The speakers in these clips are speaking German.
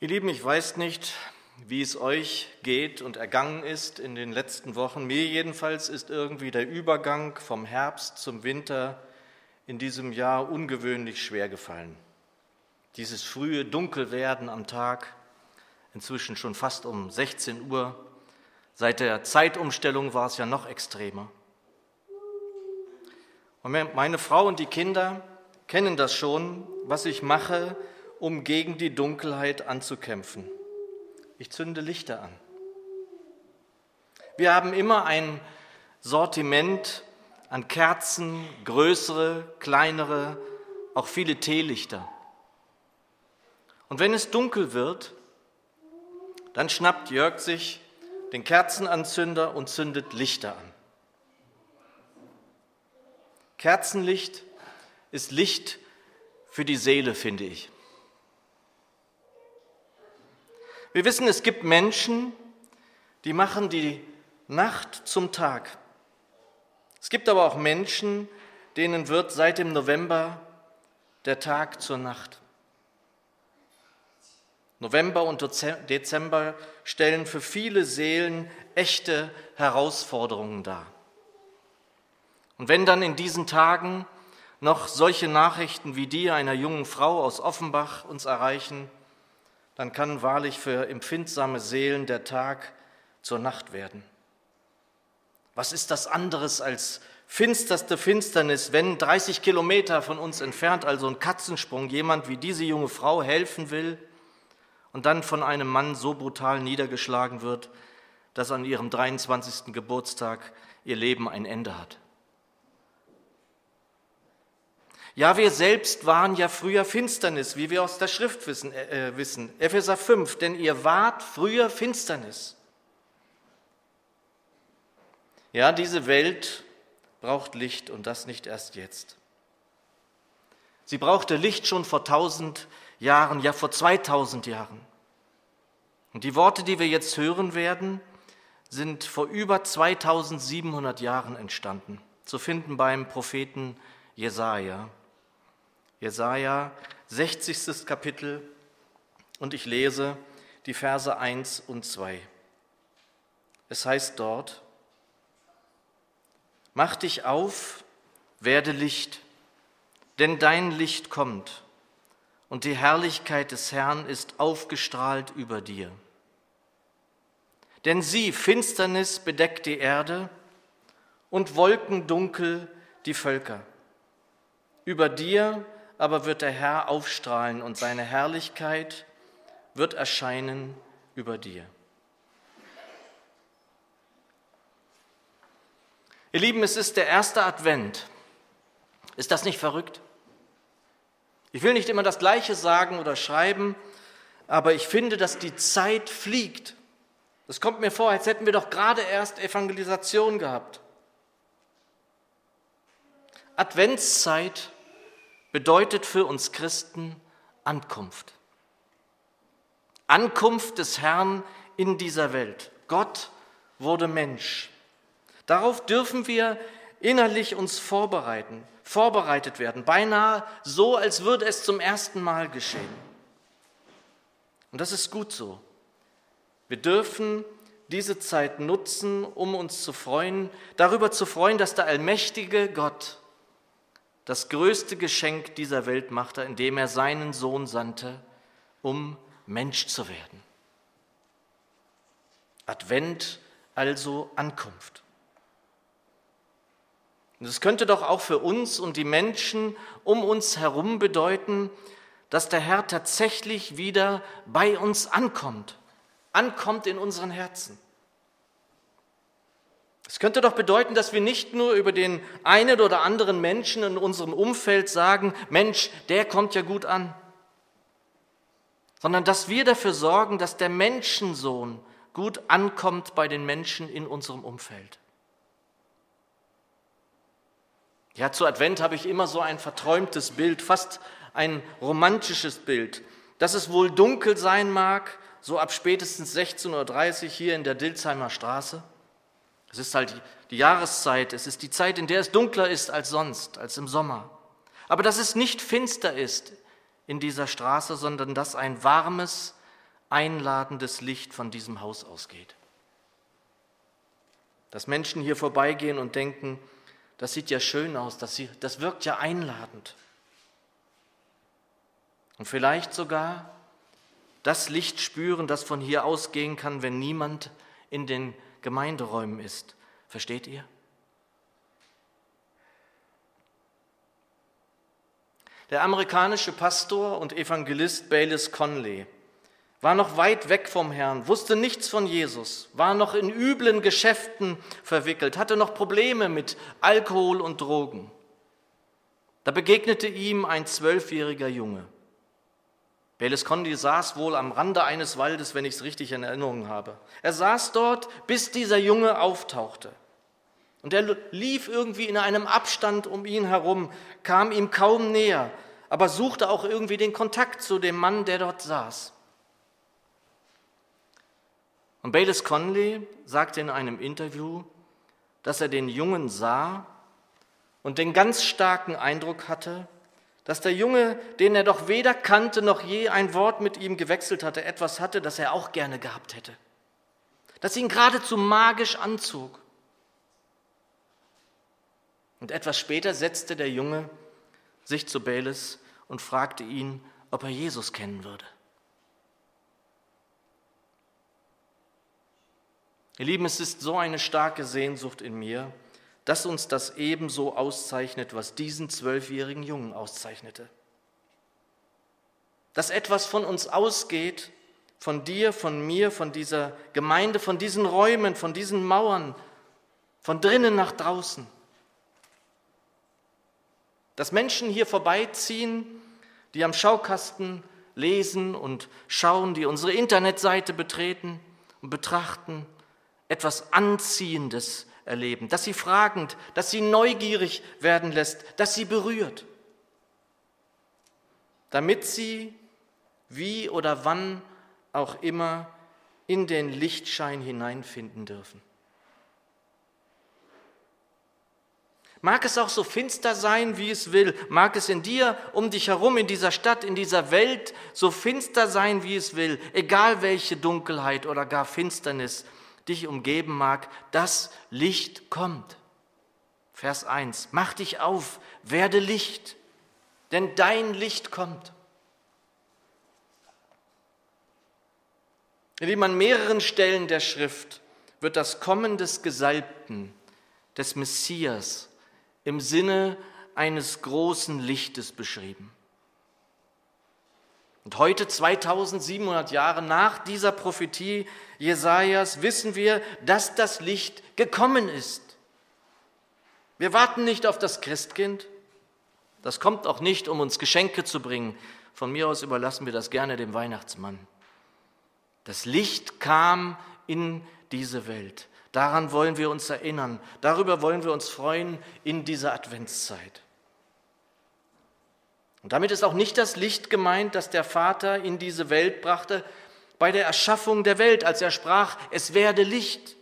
Ihr Lieben, ich weiß nicht, wie es euch geht und ergangen ist in den letzten Wochen. Mir jedenfalls ist irgendwie der Übergang vom Herbst zum Winter in diesem Jahr ungewöhnlich schwer gefallen. Dieses frühe Dunkelwerden am Tag, inzwischen schon fast um 16 Uhr. Seit der Zeitumstellung war es ja noch extremer. Und meine Frau und die Kinder kennen das schon, was ich mache, um gegen die Dunkelheit anzukämpfen. Ich zünde Lichter an. Wir haben immer ein Sortiment an Kerzen, größere, kleinere, auch viele Teelichter. Und wenn es dunkel wird, dann schnappt Jörg sich den Kerzenanzünder und zündet Lichter an. Kerzenlicht ist Licht für die Seele, finde ich. Wir wissen, es gibt Menschen, die machen die Nacht zum Tag. Es gibt aber auch Menschen, denen wird seit dem November der Tag zur Nacht. November und Dezember stellen für viele Seelen echte Herausforderungen dar. Und wenn dann in diesen Tagen noch solche Nachrichten wie die einer jungen Frau aus Offenbach uns erreichen, dann kann wahrlich für empfindsame Seelen der Tag zur Nacht werden. Was ist das anderes als finsterste Finsternis, wenn 30 Kilometer von uns entfernt, also ein Katzensprung, jemand wie diese junge Frau helfen will und dann von einem Mann so brutal niedergeschlagen wird, dass an ihrem 23. Geburtstag ihr Leben ein Ende hat? Ja, wir selbst waren ja früher Finsternis, wie wir aus der Schrift wissen. Äh, äh wissen. Epheser 5, denn ihr wart früher Finsternis. Ja, diese Welt braucht Licht und das nicht erst jetzt. Sie brauchte Licht schon vor tausend Jahren, ja vor 2000 Jahren. Und die Worte, die wir jetzt hören werden, sind vor über 2700 Jahren entstanden, zu finden beim Propheten Jesaja. Jesaja, 60. Kapitel, und ich lese die Verse 1 und 2. Es heißt dort, Mach dich auf, werde Licht, denn dein Licht kommt und die Herrlichkeit des Herrn ist aufgestrahlt über dir. Denn sie, Finsternis bedeckt die Erde und Wolkendunkel die Völker. Über dir aber wird der Herr aufstrahlen und seine Herrlichkeit wird erscheinen über dir. Ihr Lieben, es ist der erste Advent. Ist das nicht verrückt? Ich will nicht immer das Gleiche sagen oder schreiben, aber ich finde, dass die Zeit fliegt. Es kommt mir vor, als hätten wir doch gerade erst Evangelisation gehabt. Adventszeit bedeutet für uns Christen Ankunft. Ankunft des Herrn in dieser Welt. Gott wurde Mensch. Darauf dürfen wir innerlich uns vorbereiten, vorbereitet werden, beinahe so, als würde es zum ersten Mal geschehen. Und das ist gut so. Wir dürfen diese Zeit nutzen, um uns zu freuen, darüber zu freuen, dass der allmächtige Gott das größte Geschenk dieser Welt machte, indem er seinen Sohn sandte, um Mensch zu werden. Advent also Ankunft. Und es könnte doch auch für uns und die Menschen um uns herum bedeuten, dass der Herr tatsächlich wieder bei uns ankommt, ankommt in unseren Herzen. Es könnte doch bedeuten, dass wir nicht nur über den einen oder anderen Menschen in unserem Umfeld sagen, Mensch, der kommt ja gut an, sondern dass wir dafür sorgen, dass der Menschensohn gut ankommt bei den Menschen in unserem Umfeld. Ja, zu Advent habe ich immer so ein verträumtes Bild, fast ein romantisches Bild, dass es wohl dunkel sein mag, so ab spätestens 16.30 Uhr hier in der Dilsheimer Straße. Es ist halt die Jahreszeit, es ist die Zeit, in der es dunkler ist als sonst, als im Sommer. Aber dass es nicht finster ist in dieser Straße, sondern dass ein warmes, einladendes Licht von diesem Haus ausgeht. Dass Menschen hier vorbeigehen und denken, das sieht ja schön aus, das, das wirkt ja einladend. Und vielleicht sogar das Licht spüren, das von hier ausgehen kann, wenn niemand in den Gemeinderäumen ist. Versteht ihr? Der amerikanische Pastor und Evangelist Baylis Conley war noch weit weg vom Herrn, wusste nichts von Jesus, war noch in üblen Geschäften verwickelt, hatte noch Probleme mit Alkohol und Drogen. Da begegnete ihm ein zwölfjähriger Junge. Baylis Conley saß wohl am Rande eines Waldes, wenn ich es richtig in Erinnerung habe. Er saß dort, bis dieser Junge auftauchte. Und er lief irgendwie in einem Abstand um ihn herum, kam ihm kaum näher, aber suchte auch irgendwie den Kontakt zu dem Mann, der dort saß. Und Baylis Conley sagte in einem Interview, dass er den Jungen sah und den ganz starken Eindruck hatte, dass der Junge, den er doch weder kannte noch je ein Wort mit ihm gewechselt hatte, etwas hatte, das er auch gerne gehabt hätte, das ihn geradezu magisch anzog. Und etwas später setzte der Junge sich zu Baylis und fragte ihn, ob er Jesus kennen würde. Ihr Lieben, es ist so eine starke Sehnsucht in mir, dass uns das ebenso auszeichnet, was diesen zwölfjährigen Jungen auszeichnete. Dass etwas von uns ausgeht, von dir, von mir, von dieser Gemeinde, von diesen Räumen, von diesen Mauern, von drinnen nach draußen. Dass Menschen hier vorbeiziehen, die am Schaukasten lesen und schauen, die unsere Internetseite betreten und betrachten, etwas Anziehendes erleben, dass sie fragend, dass sie neugierig werden lässt, dass sie berührt, damit sie wie oder wann auch immer in den Lichtschein hineinfinden dürfen. Mag es auch so finster sein, wie es will, mag es in dir, um dich herum, in dieser Stadt, in dieser Welt so finster sein, wie es will, egal welche Dunkelheit oder gar Finsternis dich umgeben mag, das Licht kommt. Vers 1, mach dich auf, werde Licht, denn dein Licht kommt. Lieben, an mehreren Stellen der Schrift wird das Kommen des Gesalbten, des Messias, im Sinne eines großen Lichtes beschrieben. Und heute, 2700 Jahre nach dieser Prophetie Jesajas, wissen wir, dass das Licht gekommen ist. Wir warten nicht auf das Christkind. Das kommt auch nicht, um uns Geschenke zu bringen. Von mir aus überlassen wir das gerne dem Weihnachtsmann. Das Licht kam in diese Welt. Daran wollen wir uns erinnern. Darüber wollen wir uns freuen in dieser Adventszeit. Und damit ist auch nicht das Licht gemeint, das der Vater in diese Welt brachte bei der Erschaffung der Welt, als er sprach, es werde Licht.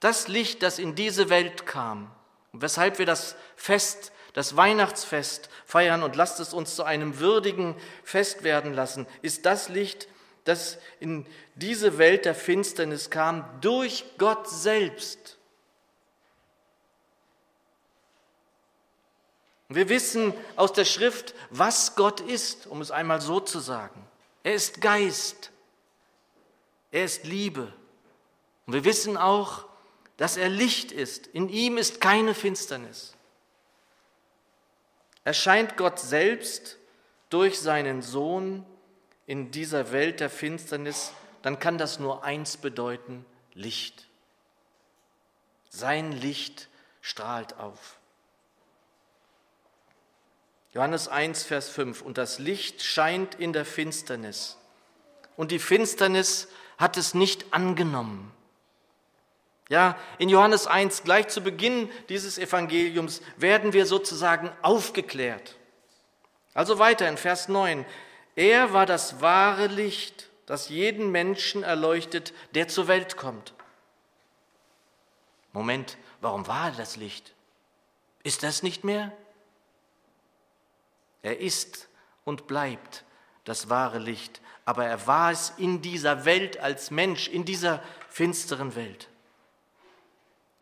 Das Licht, das in diese Welt kam, weshalb wir das Fest, das Weihnachtsfest feiern und lasst es uns zu einem würdigen Fest werden lassen, ist das Licht, das in diese Welt der Finsternis kam, durch Gott selbst. Wir wissen aus der Schrift, was Gott ist, um es einmal so zu sagen. Er ist Geist. Er ist Liebe. Und wir wissen auch, dass er Licht ist. In ihm ist keine Finsternis. Erscheint Gott selbst durch seinen Sohn in dieser Welt der Finsternis, dann kann das nur eins bedeuten, Licht. Sein Licht strahlt auf. Johannes 1, Vers 5. Und das Licht scheint in der Finsternis. Und die Finsternis hat es nicht angenommen. Ja, in Johannes 1, gleich zu Beginn dieses Evangeliums, werden wir sozusagen aufgeklärt. Also weiter in Vers 9. Er war das wahre Licht, das jeden Menschen erleuchtet, der zur Welt kommt. Moment, warum war das Licht? Ist das nicht mehr? Er ist und bleibt das wahre Licht. aber er war es in dieser Welt als Mensch, in dieser finsteren Welt.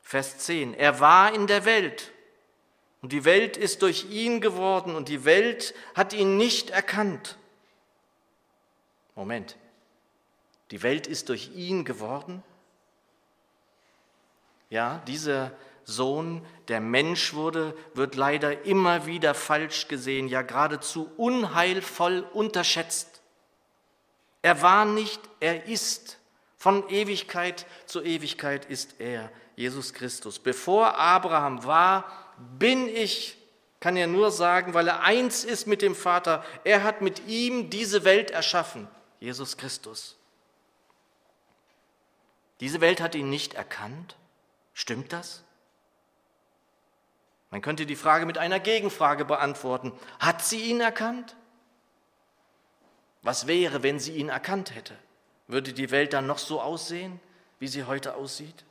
Vers 10. Er war in der Welt und die Welt ist durch ihn geworden und die Welt hat ihn nicht erkannt. Moment. Die Welt ist durch ihn geworden? Ja, dieser Sohn, der Mensch wurde, wird leider immer wieder falsch gesehen, ja geradezu unheilvoll unterschätzt. Er war nicht, er ist. Von Ewigkeit zu Ewigkeit ist er, Jesus Christus. Bevor Abraham war, bin ich, kann er nur sagen, weil er eins ist mit dem Vater. Er hat mit ihm diese Welt erschaffen, Jesus Christus. Diese Welt hat ihn nicht erkannt. Stimmt das? Man könnte die Frage mit einer Gegenfrage beantworten. Hat sie ihn erkannt? Was wäre, wenn sie ihn erkannt hätte? Würde die Welt dann noch so aussehen, wie sie heute aussieht?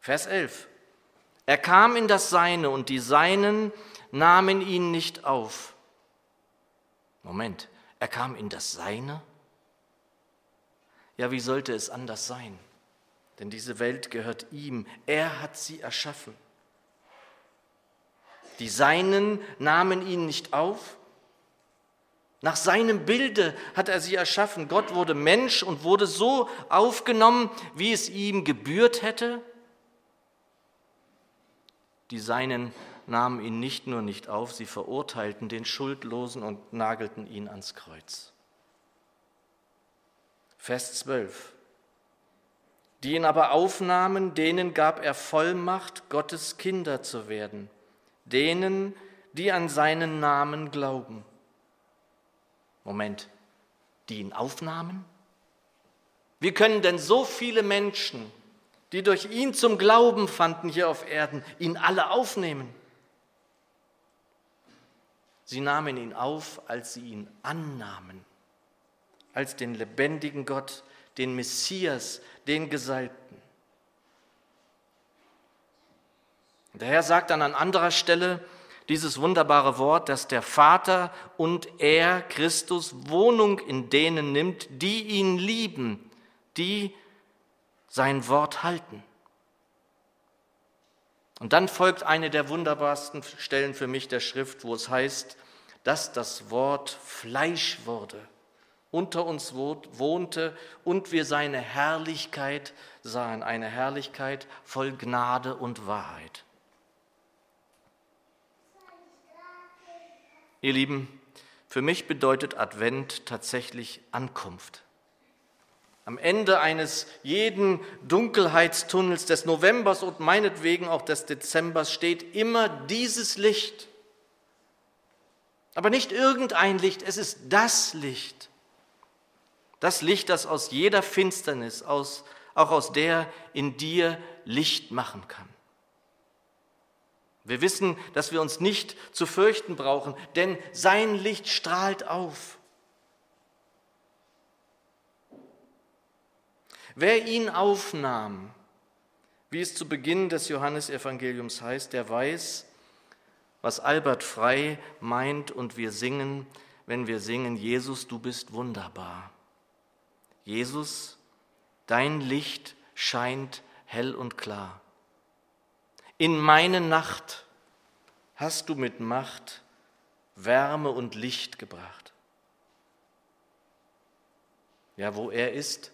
Vers 11. Er kam in das Seine und die Seinen nahmen ihn nicht auf. Moment, er kam in das Seine? Ja, wie sollte es anders sein? Denn diese Welt gehört ihm. Er hat sie erschaffen. Die Seinen nahmen ihn nicht auf. Nach seinem Bilde hat er sie erschaffen. Gott wurde Mensch und wurde so aufgenommen, wie es ihm gebührt hätte. Die Seinen nahmen ihn nicht nur nicht auf, sie verurteilten den Schuldlosen und nagelten ihn ans Kreuz. Vers 12. Die ihn aber aufnahmen, denen gab er Vollmacht, Gottes Kinder zu werden, denen, die an seinen Namen glauben. Moment, die ihn aufnahmen? Wie können denn so viele Menschen, die durch ihn zum Glauben fanden hier auf Erden, ihn alle aufnehmen? Sie nahmen ihn auf, als sie ihn annahmen als den lebendigen Gott, den Messias, den Gesalbten. Der Herr sagt dann an anderer Stelle dieses wunderbare Wort, dass der Vater und er, Christus, Wohnung in denen nimmt, die ihn lieben, die sein Wort halten. Und dann folgt eine der wunderbarsten Stellen für mich der Schrift, wo es heißt, dass das Wort Fleisch wurde unter uns wohnte und wir seine Herrlichkeit sahen, eine Herrlichkeit voll Gnade und Wahrheit. Ihr Lieben, für mich bedeutet Advent tatsächlich Ankunft. Am Ende eines jeden Dunkelheitstunnels des Novembers und meinetwegen auch des Dezembers steht immer dieses Licht. Aber nicht irgendein Licht, es ist das Licht. Das Licht, das aus jeder Finsternis, aus, auch aus der in dir Licht machen kann. Wir wissen, dass wir uns nicht zu fürchten brauchen, denn sein Licht strahlt auf. Wer ihn aufnahm, wie es zu Beginn des Johannesevangeliums heißt, der weiß, was Albert Frei meint und wir singen, wenn wir singen, Jesus, du bist wunderbar. Jesus, dein Licht scheint hell und klar. In meine Nacht hast du mit Macht Wärme und Licht gebracht. Ja, wo er ist,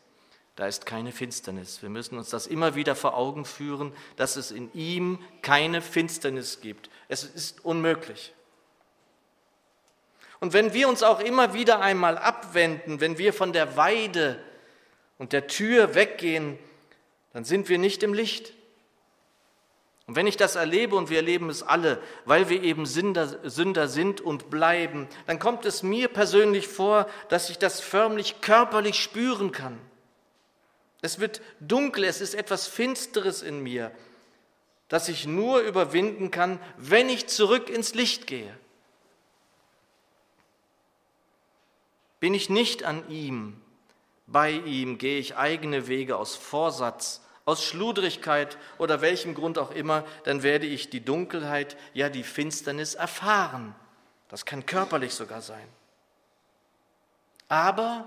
da ist keine Finsternis. Wir müssen uns das immer wieder vor Augen führen, dass es in ihm keine Finsternis gibt. Es ist unmöglich. Und wenn wir uns auch immer wieder einmal abwenden, wenn wir von der Weide und der Tür weggehen, dann sind wir nicht im Licht. Und wenn ich das erlebe, und wir erleben es alle, weil wir eben Sünder, Sünder sind und bleiben, dann kommt es mir persönlich vor, dass ich das förmlich körperlich spüren kann. Es wird dunkel, es ist etwas Finsteres in mir, das ich nur überwinden kann, wenn ich zurück ins Licht gehe. Bin ich nicht an ihm, bei ihm, gehe ich eigene Wege aus Vorsatz, aus Schludrigkeit oder welchem Grund auch immer, dann werde ich die Dunkelheit, ja die Finsternis erfahren. Das kann körperlich sogar sein. Aber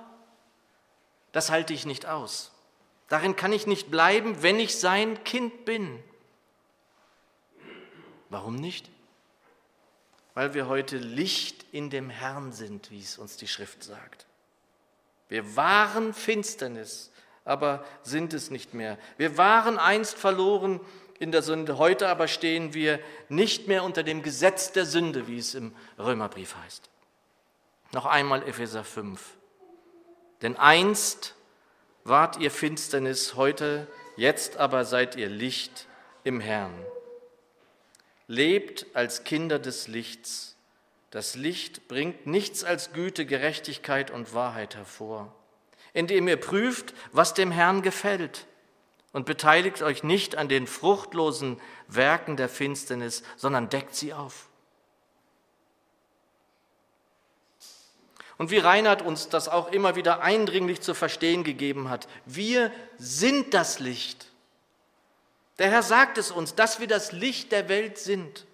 das halte ich nicht aus. Darin kann ich nicht bleiben, wenn ich sein Kind bin. Warum nicht? Weil wir heute Licht in dem Herrn sind, wie es uns die Schrift sagt. Wir waren Finsternis, aber sind es nicht mehr. Wir waren einst verloren in der Sünde, heute aber stehen wir nicht mehr unter dem Gesetz der Sünde, wie es im Römerbrief heißt. Noch einmal Epheser 5. Denn einst wart ihr Finsternis, heute, jetzt aber seid ihr Licht im Herrn. Lebt als Kinder des Lichts. Das Licht bringt nichts als Güte, Gerechtigkeit und Wahrheit hervor, indem ihr prüft, was dem Herrn gefällt und beteiligt euch nicht an den fruchtlosen Werken der Finsternis, sondern deckt sie auf. Und wie Reinhard uns das auch immer wieder eindringlich zu verstehen gegeben hat, wir sind das Licht. Der Herr sagt es uns, dass wir das Licht der Welt sind.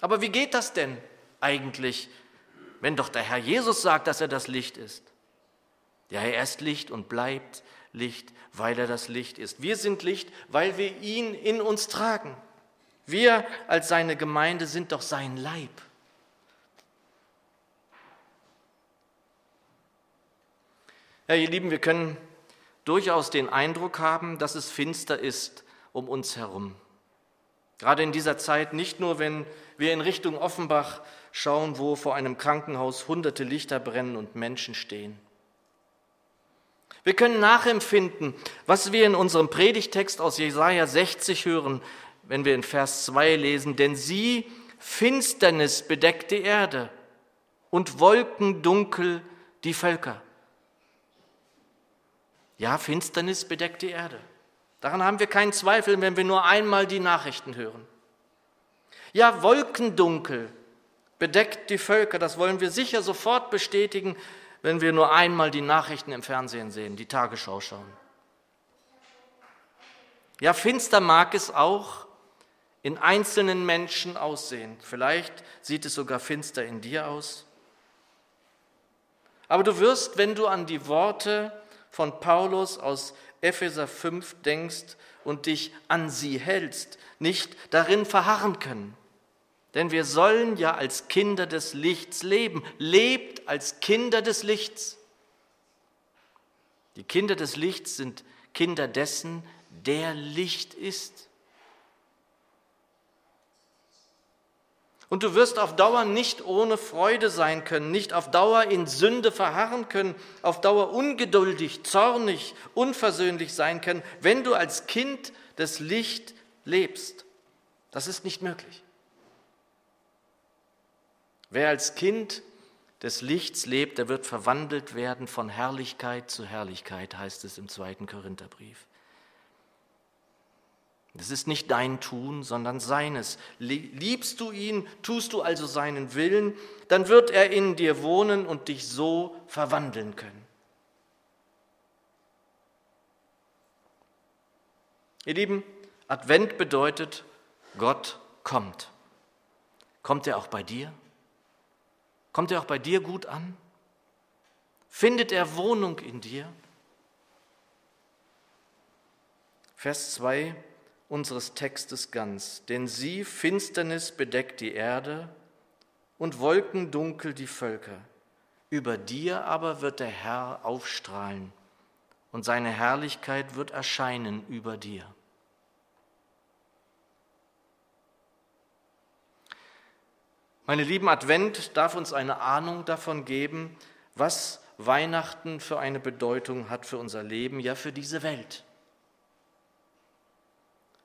Aber wie geht das denn eigentlich, wenn doch der Herr Jesus sagt, dass er das Licht ist? Ja, er ist Licht und bleibt Licht, weil er das Licht ist. Wir sind Licht, weil wir ihn in uns tragen. Wir als seine Gemeinde sind doch sein Leib. Ja, ihr Lieben, wir können durchaus den Eindruck haben, dass es finster ist um uns herum. Gerade in dieser Zeit, nicht nur wenn wir in Richtung Offenbach schauen, wo vor einem Krankenhaus hunderte Lichter brennen und Menschen stehen. Wir können nachempfinden, was wir in unserem Predigtext aus Jesaja 60 hören, wenn wir in Vers 2 lesen, denn sie, Finsternis bedeckt die Erde und Wolken dunkel die Völker. Ja, Finsternis bedeckt die Erde. Daran haben wir keinen Zweifel, wenn wir nur einmal die Nachrichten hören. Ja, Wolkendunkel bedeckt die Völker, das wollen wir sicher sofort bestätigen, wenn wir nur einmal die Nachrichten im Fernsehen sehen, die Tagesschau schauen. Ja, finster mag es auch in einzelnen Menschen aussehen. Vielleicht sieht es sogar finster in dir aus. Aber du wirst, wenn du an die Worte von Paulus aus Epheser 5 denkst und dich an sie hältst, nicht darin verharren können. Denn wir sollen ja als Kinder des Lichts leben. Lebt als Kinder des Lichts. Die Kinder des Lichts sind Kinder dessen, der Licht ist. Und du wirst auf Dauer nicht ohne Freude sein können, nicht auf Dauer in Sünde verharren können, auf Dauer ungeduldig, zornig, unversöhnlich sein können, wenn du als Kind des Licht lebst. Das ist nicht möglich. Wer als Kind des Lichts lebt, der wird verwandelt werden von Herrlichkeit zu Herrlichkeit, heißt es im zweiten Korintherbrief. Es ist nicht dein Tun, sondern seines. Liebst du ihn, tust du also seinen Willen, dann wird er in dir wohnen und dich so verwandeln können. Ihr Lieben, Advent bedeutet, Gott kommt. Kommt er auch bei dir? Kommt er auch bei dir gut an? Findet er Wohnung in dir? Vers 2 unseres Textes ganz. Denn sie, Finsternis, bedeckt die Erde und Wolkendunkel die Völker. Über dir aber wird der Herr aufstrahlen und seine Herrlichkeit wird erscheinen über dir. Meine lieben, Advent darf uns eine Ahnung davon geben, was Weihnachten für eine Bedeutung hat für unser Leben, ja für diese Welt.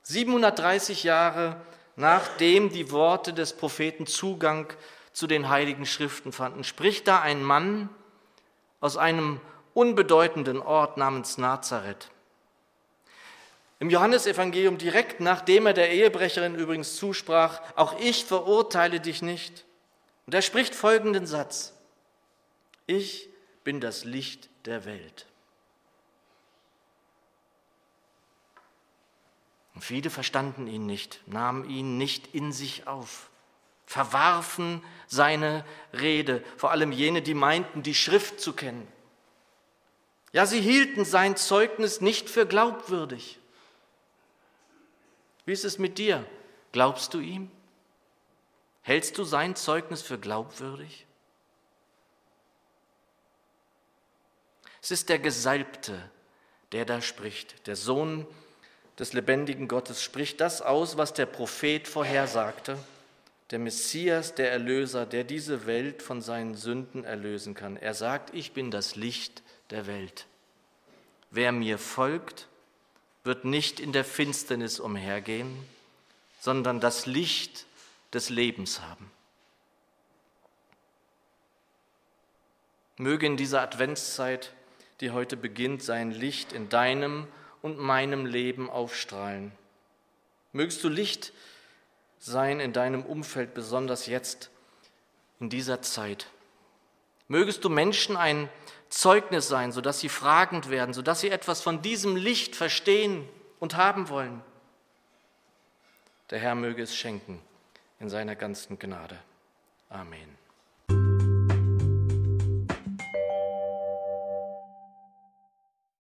730 Jahre nachdem die Worte des Propheten Zugang zu den heiligen Schriften fanden, spricht da ein Mann aus einem unbedeutenden Ort namens Nazareth. Im Johannesevangelium direkt nachdem er der Ehebrecherin übrigens zusprach, auch ich verurteile dich nicht. Und er spricht folgenden Satz, ich bin das Licht der Welt. Und viele verstanden ihn nicht, nahmen ihn nicht in sich auf. verwarfen seine Rede, vor allem jene, die meinten, die Schrift zu kennen. Ja, sie hielten sein Zeugnis nicht für glaubwürdig. Wie ist es mit dir? Glaubst du ihm? Hältst du sein Zeugnis für glaubwürdig? Es ist der Gesalbte, der da spricht. Der Sohn des lebendigen Gottes spricht das aus, was der Prophet vorhersagte. Der Messias, der Erlöser, der diese Welt von seinen Sünden erlösen kann. Er sagt, ich bin das Licht der Welt. Wer mir folgt, wird nicht in der Finsternis umhergehen, sondern das Licht des Lebens haben. Möge in dieser Adventszeit die heute beginnt, sein Licht in deinem und meinem Leben aufstrahlen. Mögst du Licht sein in deinem Umfeld, besonders jetzt in dieser Zeit. Mögest du Menschen ein Zeugnis sein, sodass sie fragend werden, sodass sie etwas von diesem Licht verstehen und haben wollen. Der Herr möge es schenken in seiner ganzen Gnade. Amen.